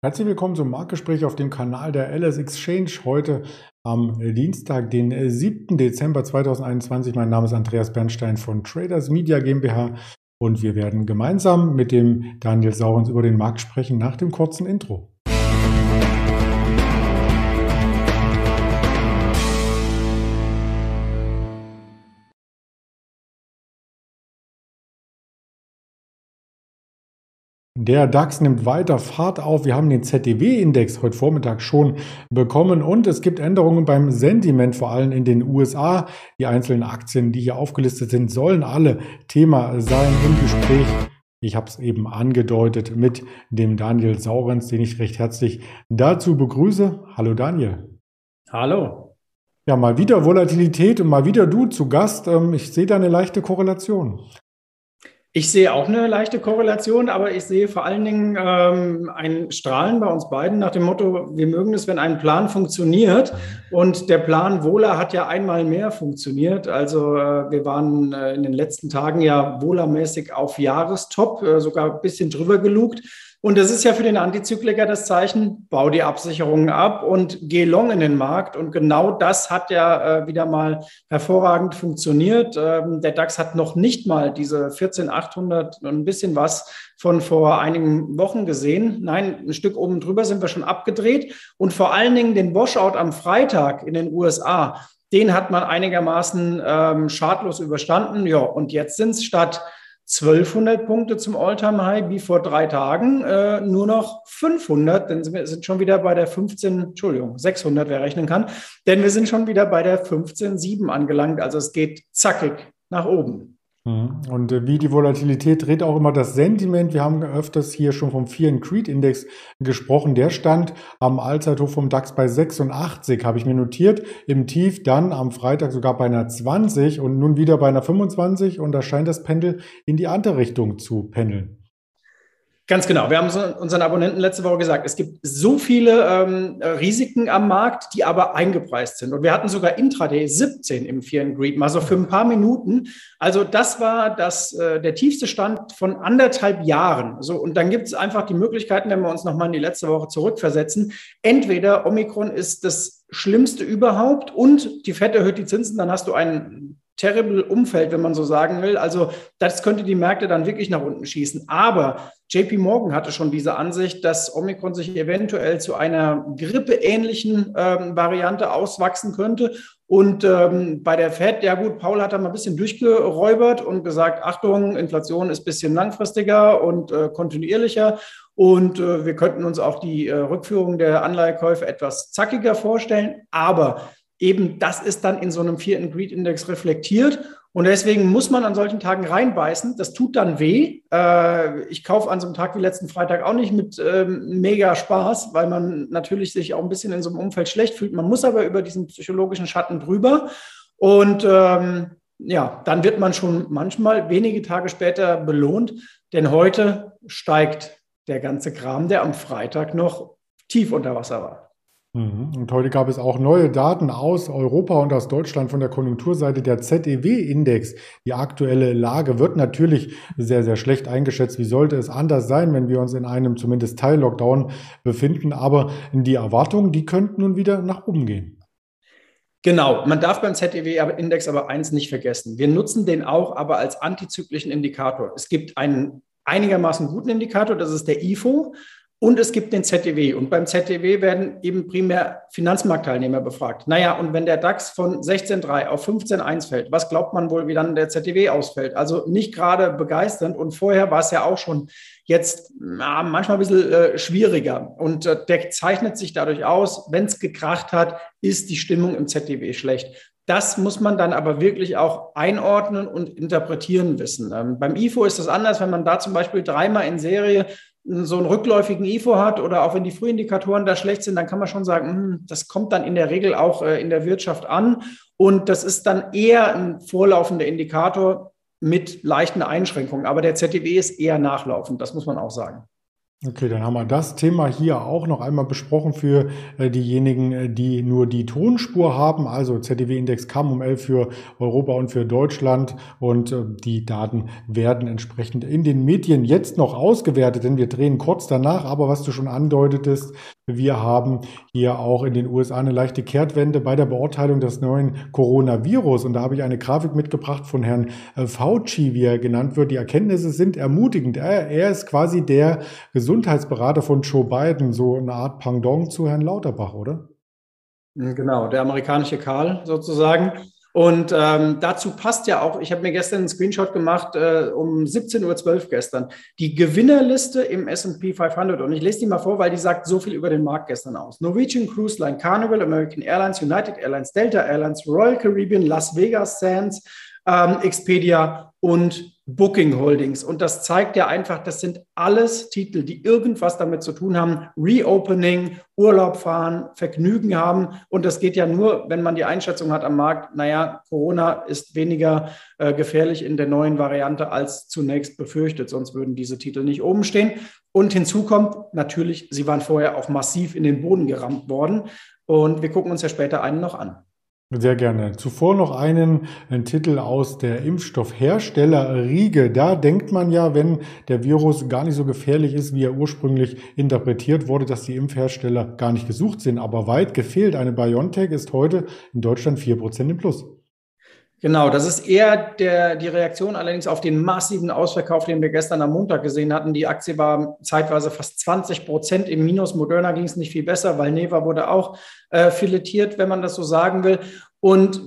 Herzlich willkommen zum Marktgespräch auf dem Kanal der LS Exchange heute am Dienstag, den 7. Dezember 2021. Mein Name ist Andreas Bernstein von Traders Media GmbH und wir werden gemeinsam mit dem Daniel Saurens über den Markt sprechen nach dem kurzen Intro. Der DAX nimmt weiter Fahrt auf. Wir haben den ZDW-Index heute Vormittag schon bekommen und es gibt Änderungen beim Sentiment, vor allem in den USA. Die einzelnen Aktien, die hier aufgelistet sind, sollen alle Thema sein im Gespräch. Ich habe es eben angedeutet mit dem Daniel Saurens, den ich recht herzlich dazu begrüße. Hallo Daniel. Hallo. Ja, mal wieder Volatilität und mal wieder du zu Gast. Ähm, ich sehe da eine leichte Korrelation. Ich sehe auch eine leichte Korrelation, aber ich sehe vor allen Dingen ähm, ein Strahlen bei uns beiden nach dem Motto, wir mögen es, wenn ein Plan funktioniert. Und der Plan Wohler hat ja einmal mehr funktioniert. Also äh, wir waren äh, in den letzten Tagen ja Wohlermäßig auf Jahrestop, äh, sogar ein bisschen drüber gelugt. Und das ist ja für den Antizykliker das Zeichen, bau die Absicherungen ab und geh long in den Markt. Und genau das hat ja äh, wieder mal hervorragend funktioniert. Ähm, der DAX hat noch nicht mal diese 14.800 und ein bisschen was von vor einigen Wochen gesehen. Nein, ein Stück oben drüber sind wir schon abgedreht. Und vor allen Dingen den Washout am Freitag in den USA, den hat man einigermaßen ähm, schadlos überstanden. Ja, und jetzt sind es statt 1200 Punkte zum All-Time-High wie vor drei Tagen, äh, nur noch 500, denn wir sind schon wieder bei der 15, Entschuldigung, 600, wer rechnen kann, denn wir sind schon wieder bei der 15,7 angelangt. Also es geht zackig nach oben. Mhm. Und äh, wie die Volatilität dreht auch immer das Sentiment. Wir haben öfters hier schon vom Fear and Creed Index gesprochen. Der stand am Allzeithoch vom DAX bei 86, habe ich mir notiert. Im Tief dann am Freitag sogar bei einer 20 und nun wieder bei einer 25 und da scheint das Pendel in die andere Richtung zu pendeln. Ganz genau. Wir haben unseren Abonnenten letzte Woche gesagt, es gibt so viele ähm, Risiken am Markt, die aber eingepreist sind. Und wir hatten sogar Intraday 17 im Fear and Greed, mal so für ein paar Minuten. Also das war das, äh, der tiefste Stand von anderthalb Jahren. So, und dann gibt es einfach die Möglichkeiten, wenn wir uns nochmal in die letzte Woche zurückversetzen. Entweder Omikron ist das Schlimmste überhaupt und die Fed erhöht die Zinsen, dann hast du einen terrible Umfeld, wenn man so sagen will. Also das könnte die Märkte dann wirklich nach unten schießen. Aber JP Morgan hatte schon diese Ansicht, dass Omikron sich eventuell zu einer grippeähnlichen ähm, Variante auswachsen könnte. Und ähm, bei der Fed, ja gut, Paul hat da mal ein bisschen durchgeräubert und gesagt, Achtung, Inflation ist ein bisschen langfristiger und äh, kontinuierlicher. Und äh, wir könnten uns auch die äh, Rückführung der Anleihekäufe etwas zackiger vorstellen. Aber eben das ist dann in so einem vierten Greed Index reflektiert. Und deswegen muss man an solchen Tagen reinbeißen. Das tut dann weh. Äh, ich kaufe an so einem Tag wie letzten Freitag auch nicht mit ähm, mega Spaß, weil man natürlich sich auch ein bisschen in so einem Umfeld schlecht fühlt. Man muss aber über diesen psychologischen Schatten drüber. Und ähm, ja, dann wird man schon manchmal wenige Tage später belohnt, denn heute steigt der ganze Kram, der am Freitag noch tief unter Wasser war. Mhm. Und heute gab es auch neue Daten aus Europa und aus Deutschland von der Konjunkturseite. Der ZEW-Index, die aktuelle Lage, wird natürlich sehr, sehr schlecht eingeschätzt. Wie sollte es anders sein, wenn wir uns in einem zumindest Teil-Lockdown befinden? Aber die Erwartungen, die könnten nun wieder nach oben gehen. Genau, man darf beim ZEW-Index aber eins nicht vergessen. Wir nutzen den auch aber als antizyklischen Indikator. Es gibt einen einigermaßen guten Indikator, das ist der IFO. Und es gibt den ZDW. Und beim ZDW werden eben primär Finanzmarktteilnehmer befragt. Naja, und wenn der DAX von 16,3 auf 15,1 fällt, was glaubt man wohl, wie dann der ZDW ausfällt? Also nicht gerade begeisternd. Und vorher war es ja auch schon jetzt na, manchmal ein bisschen äh, schwieriger. Und äh, der zeichnet sich dadurch aus, wenn es gekracht hat, ist die Stimmung im ZDW schlecht. Das muss man dann aber wirklich auch einordnen und interpretieren wissen. Ähm, beim IFO ist das anders, wenn man da zum Beispiel dreimal in Serie so einen rückläufigen IFO hat oder auch wenn die Frühindikatoren da schlecht sind, dann kann man schon sagen, hm, das kommt dann in der Regel auch äh, in der Wirtschaft an. Und das ist dann eher ein vorlaufender Indikator mit leichten Einschränkungen. Aber der ZDW ist eher nachlaufend, das muss man auch sagen. Okay, dann haben wir das Thema hier auch noch einmal besprochen für äh, diejenigen, äh, die nur die Tonspur haben. Also ZDW-Index kam um 11 für Europa und für Deutschland und äh, die Daten werden entsprechend in den Medien jetzt noch ausgewertet, denn wir drehen kurz danach. Aber was du schon andeutetest, wir haben hier auch in den USA eine leichte Kehrtwende bei der Beurteilung des neuen Coronavirus. Und da habe ich eine Grafik mitgebracht von Herrn äh, Fauci, wie er genannt wird. Die Erkenntnisse sind ermutigend. Er, er ist quasi der Gesundheitsberater von Joe Biden, so eine Art Pendant zu Herrn Lauterbach, oder? Genau, der amerikanische Karl sozusagen. Und ähm, dazu passt ja auch, ich habe mir gestern einen Screenshot gemacht äh, um 17.12 Uhr gestern, die Gewinnerliste im S&P 500. Und ich lese die mal vor, weil die sagt so viel über den Markt gestern aus. Norwegian Cruise Line, Carnival, American Airlines, United Airlines, Delta Airlines, Royal Caribbean, Las Vegas Sands, ähm, Expedia und Booking Holdings. Und das zeigt ja einfach, das sind alles Titel, die irgendwas damit zu tun haben. Reopening, Urlaub fahren, Vergnügen haben. Und das geht ja nur, wenn man die Einschätzung hat am Markt, naja, Corona ist weniger äh, gefährlich in der neuen Variante als zunächst befürchtet. Sonst würden diese Titel nicht oben stehen. Und hinzu kommt natürlich, sie waren vorher auch massiv in den Boden gerammt worden. Und wir gucken uns ja später einen noch an. Sehr gerne. Zuvor noch einen, einen Titel aus der Impfstoffhersteller Riege. Da denkt man ja, wenn der Virus gar nicht so gefährlich ist, wie er ursprünglich interpretiert wurde, dass die Impfhersteller gar nicht gesucht sind. Aber weit gefehlt. Eine BioNTech ist heute in Deutschland 4% im Plus. Genau, das ist eher der, die Reaktion allerdings auf den massiven Ausverkauf, den wir gestern am Montag gesehen hatten. Die Aktie war zeitweise fast 20 Prozent im Minus. Moderna ging es nicht viel besser, weil Neva wurde auch äh, filetiert, wenn man das so sagen will. Und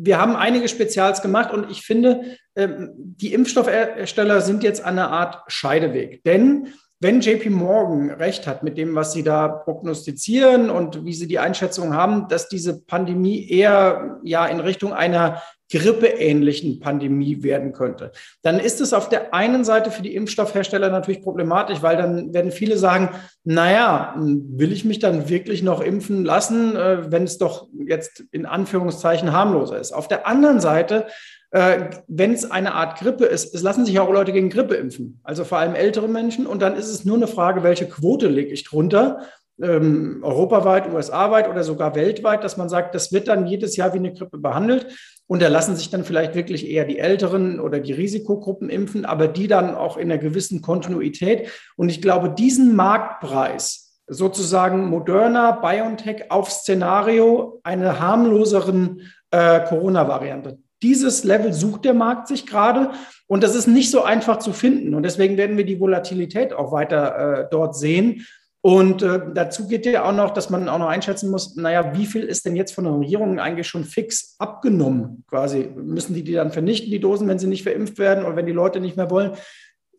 wir haben einige Spezials gemacht und ich finde, äh, die Impfstoffhersteller sind jetzt an einer Art Scheideweg. Denn wenn JP Morgan recht hat mit dem, was sie da prognostizieren und wie sie die Einschätzung haben, dass diese Pandemie eher ja in Richtung einer grippeähnlichen Pandemie werden könnte. Dann ist es auf der einen Seite für die Impfstoffhersteller natürlich problematisch, weil dann werden viele sagen, naja, will ich mich dann wirklich noch impfen lassen, äh, wenn es doch jetzt in Anführungszeichen harmloser ist. Auf der anderen Seite äh, wenn es eine Art Grippe ist, es lassen sich auch Leute gegen Grippe impfen, also vor allem ältere Menschen. Und dann ist es nur eine Frage, welche Quote lege ich drunter ähm, europaweit, USA-weit oder sogar weltweit, dass man sagt, das wird dann jedes Jahr wie eine Grippe behandelt. Und da lassen sich dann vielleicht wirklich eher die Älteren oder die Risikogruppen impfen, aber die dann auch in einer gewissen Kontinuität. Und ich glaube, diesen Marktpreis, sozusagen Moderna, BioNTech auf Szenario einer harmloseren äh, Corona-Variante. Dieses Level sucht der Markt sich gerade und das ist nicht so einfach zu finden. Und deswegen werden wir die Volatilität auch weiter äh, dort sehen. Und äh, dazu geht ja auch noch, dass man auch noch einschätzen muss, naja, wie viel ist denn jetzt von den Regierungen eigentlich schon fix abgenommen? Quasi müssen die die dann vernichten, die Dosen, wenn sie nicht verimpft werden oder wenn die Leute nicht mehr wollen?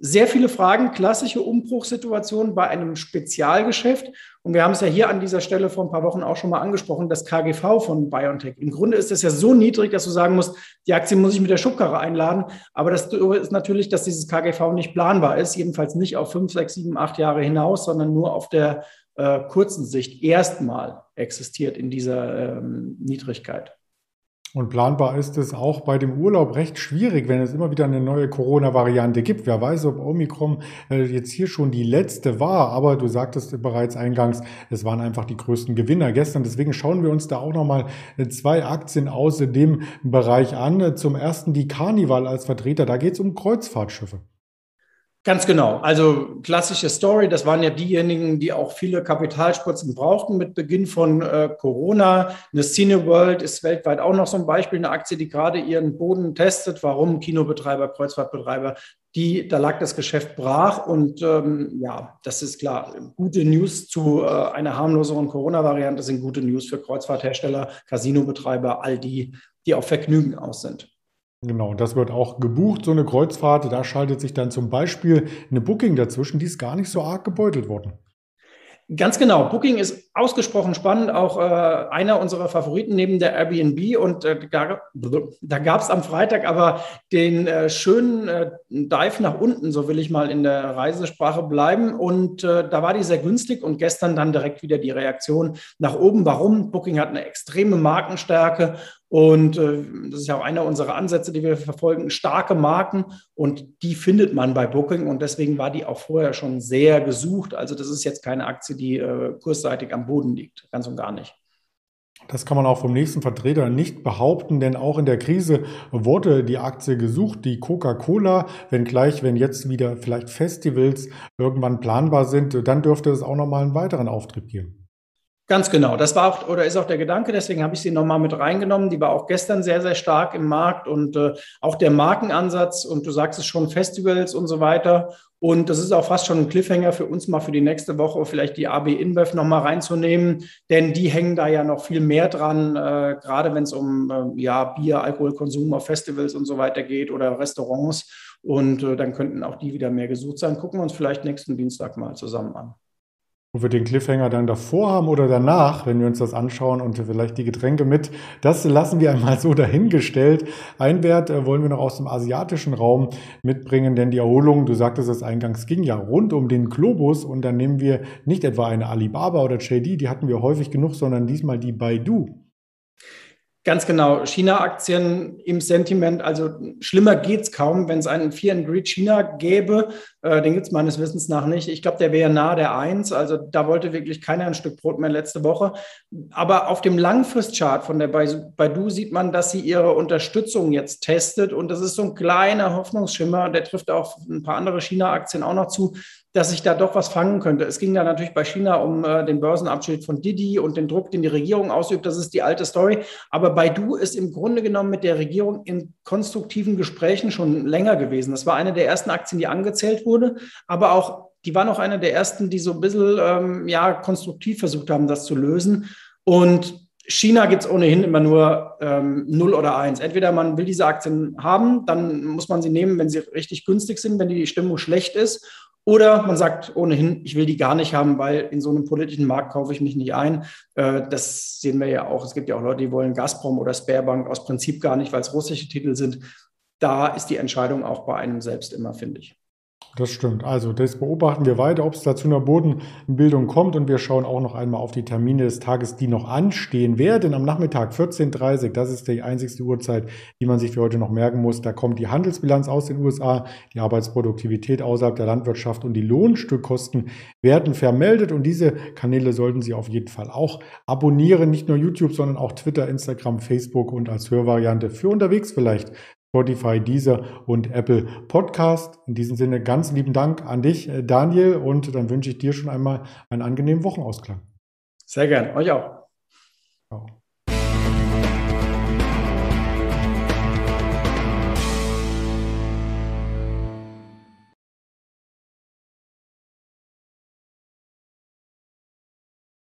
Sehr viele Fragen, klassische Umbruchssituationen bei einem Spezialgeschäft. Und wir haben es ja hier an dieser Stelle vor ein paar Wochen auch schon mal angesprochen, das KGV von BioNTech. Im Grunde ist es ja so niedrig, dass du sagen musst, die Aktie muss ich mit der Schubkarre einladen. Aber das ist natürlich, dass dieses KGV nicht planbar ist, jedenfalls nicht auf fünf, sechs, sieben, acht Jahre hinaus, sondern nur auf der äh, kurzen Sicht erstmal existiert in dieser ähm, Niedrigkeit. Und planbar ist es auch bei dem Urlaub recht schwierig, wenn es immer wieder eine neue Corona-Variante gibt. Wer weiß, ob Omikron äh, jetzt hier schon die letzte war, aber du sagtest bereits eingangs, es waren einfach die größten Gewinner gestern. Deswegen schauen wir uns da auch nochmal äh, zwei Aktien aus dem Bereich an. Zum ersten die Carnival als Vertreter, da geht es um Kreuzfahrtschiffe. Ganz genau. Also klassische Story, das waren ja diejenigen, die auch viele Kapitalspritzen brauchten mit Beginn von äh, Corona. Eine Cineworld ist weltweit auch noch so ein Beispiel, eine Aktie, die gerade ihren Boden testet. Warum? Kinobetreiber, Kreuzfahrtbetreiber, die, da lag das Geschäft brach. Und ähm, ja, das ist klar. Gute News zu äh, einer harmloseren Corona-Variante sind gute News für Kreuzfahrthersteller, Casinobetreiber, all die, die auf Vergnügen aus sind. Genau, das wird auch gebucht, so eine Kreuzfahrt. Da schaltet sich dann zum Beispiel eine Booking dazwischen, die ist gar nicht so arg gebeutelt worden. Ganz genau. Booking ist ausgesprochen spannend, auch äh, einer unserer Favoriten neben der Airbnb. Und äh, da, da gab es am Freitag aber den äh, schönen äh, Dive nach unten, so will ich mal in der Reisesprache bleiben. Und äh, da war die sehr günstig und gestern dann direkt wieder die Reaktion nach oben. Warum? Booking hat eine extreme Markenstärke Und äh, das ist ja auch einer unserer Ansätze, die wir verfolgen, starke Marken und die findet man bei Booking und deswegen war die auch vorher schon sehr gesucht. Also das ist jetzt keine Aktie, die äh, kursseitig am Boden liegt, ganz und gar nicht. Das kann man auch vom nächsten Vertreter nicht behaupten, denn auch in der Krise wurde die Aktie gesucht, die Coca-Cola, wenngleich, wenn jetzt wieder vielleicht Festivals irgendwann planbar sind, dann dürfte es auch nochmal einen weiteren Auftrieb geben. Ganz genau. Das war auch oder ist auch der Gedanke. Deswegen habe ich sie nochmal mit reingenommen. Die war auch gestern sehr, sehr stark im Markt und äh, auch der Markenansatz und du sagst es schon, Festivals und so weiter. Und das ist auch fast schon ein Cliffhanger für uns mal für die nächste Woche, vielleicht die AB InBev nochmal reinzunehmen, denn die hängen da ja noch viel mehr dran, äh, gerade wenn es um äh, ja, Bier, Alkoholkonsum auf Festivals und so weiter geht oder Restaurants. Und äh, dann könnten auch die wieder mehr gesucht sein. Gucken wir uns vielleicht nächsten Dienstag mal zusammen an. Ob wir den Cliffhanger dann davor haben oder danach, wenn wir uns das anschauen und vielleicht die Getränke mit, das lassen wir einmal so dahingestellt. Ein Wert äh, wollen wir noch aus dem asiatischen Raum mitbringen, denn die Erholung, du sagtest es eingangs, ging ja rund um den Globus und dann nehmen wir nicht etwa eine Alibaba oder JD, die hatten wir häufig genug, sondern diesmal die Baidu. Ganz genau. China-Aktien im Sentiment, also schlimmer geht es kaum, wenn es einen Fear and Greed China gäbe. Äh, den gibt es meines Wissens nach nicht. Ich glaube, der wäre nahe der Eins. Also da wollte wirklich keiner ein Stück Brot mehr letzte Woche. Aber auf dem Langfristchart von der Baidu sieht man, dass sie ihre Unterstützung jetzt testet. Und das ist so ein kleiner Hoffnungsschimmer. Der trifft auch ein paar andere China-Aktien auch noch zu dass ich da doch was fangen könnte. Es ging da natürlich bei China um äh, den Börsenabschied von Didi und den Druck, den die Regierung ausübt. Das ist die alte Story. Aber Baidu ist im Grunde genommen mit der Regierung in konstruktiven Gesprächen schon länger gewesen. Das war eine der ersten Aktien, die angezählt wurde, aber auch die war noch eine der ersten, die so ein bisschen ähm, ja, konstruktiv versucht haben, das zu lösen. Und China gibt es ohnehin immer nur ähm, 0 oder 1. Entweder man will diese Aktien haben, dann muss man sie nehmen, wenn sie richtig günstig sind, wenn die Stimmung schlecht ist. Oder man sagt ohnehin, ich will die gar nicht haben, weil in so einem politischen Markt kaufe ich mich nicht ein. Äh, das sehen wir ja auch. Es gibt ja auch Leute, die wollen Gazprom oder Sperrbank aus Prinzip gar nicht, weil es russische Titel sind. Da ist die Entscheidung auch bei einem selbst immer, finde ich. Das stimmt. Also das beobachten wir weiter, ob es da zu einer Bodenbildung kommt und wir schauen auch noch einmal auf die Termine des Tages, die noch anstehen werden. Am Nachmittag 14.30 Uhr, das ist die einzigste Uhrzeit, die man sich für heute noch merken muss. Da kommt die Handelsbilanz aus den USA, die Arbeitsproduktivität außerhalb der Landwirtschaft und die Lohnstückkosten werden vermeldet und diese Kanäle sollten Sie auf jeden Fall auch abonnieren. Nicht nur YouTube, sondern auch Twitter, Instagram, Facebook und als Hörvariante für unterwegs vielleicht Spotify, Deezer und Apple Podcast. In diesem Sinne ganz lieben Dank an dich, äh, Daniel, und dann wünsche ich dir schon einmal einen angenehmen Wochenausklang. Sehr gern, euch auch. Ciao.